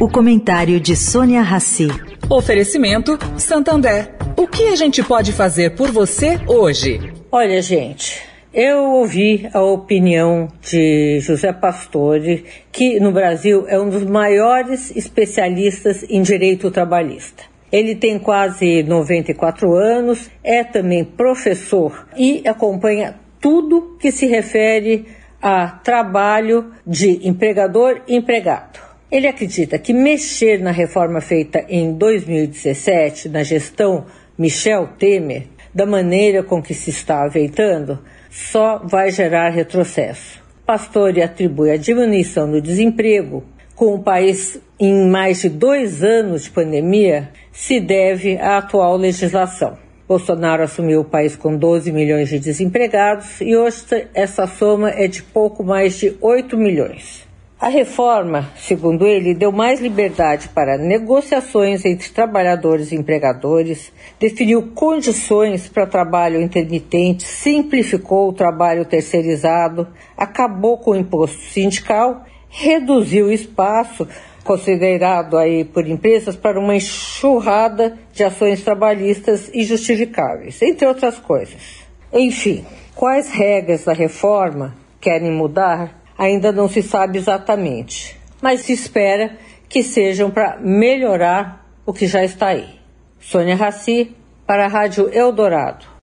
O comentário de Sônia Rassi. Oferecimento Santander. O que a gente pode fazer por você hoje? Olha, gente, eu ouvi a opinião de José Pastore, que no Brasil é um dos maiores especialistas em direito trabalhista. Ele tem quase 94 anos, é também professor e acompanha tudo que se refere a trabalho de empregador e empregado. Ele acredita que mexer na reforma feita em 2017, na gestão Michel Temer, da maneira com que se está aveitando, só vai gerar retrocesso. Pastore atribui a diminuição do desemprego com o país em mais de dois anos de pandemia se deve à atual legislação. Bolsonaro assumiu o país com 12 milhões de desempregados e hoje essa soma é de pouco mais de 8 milhões. A reforma, segundo ele, deu mais liberdade para negociações entre trabalhadores e empregadores, definiu condições para trabalho intermitente, simplificou o trabalho terceirizado, acabou com o imposto sindical, reduziu o espaço considerado aí por empresas para uma enxurrada de ações trabalhistas injustificáveis, entre outras coisas. Enfim, quais regras da reforma querem mudar ainda não se sabe exatamente, mas se espera que sejam para melhorar o que já está aí. Sônia Raci, para a Rádio Eldorado.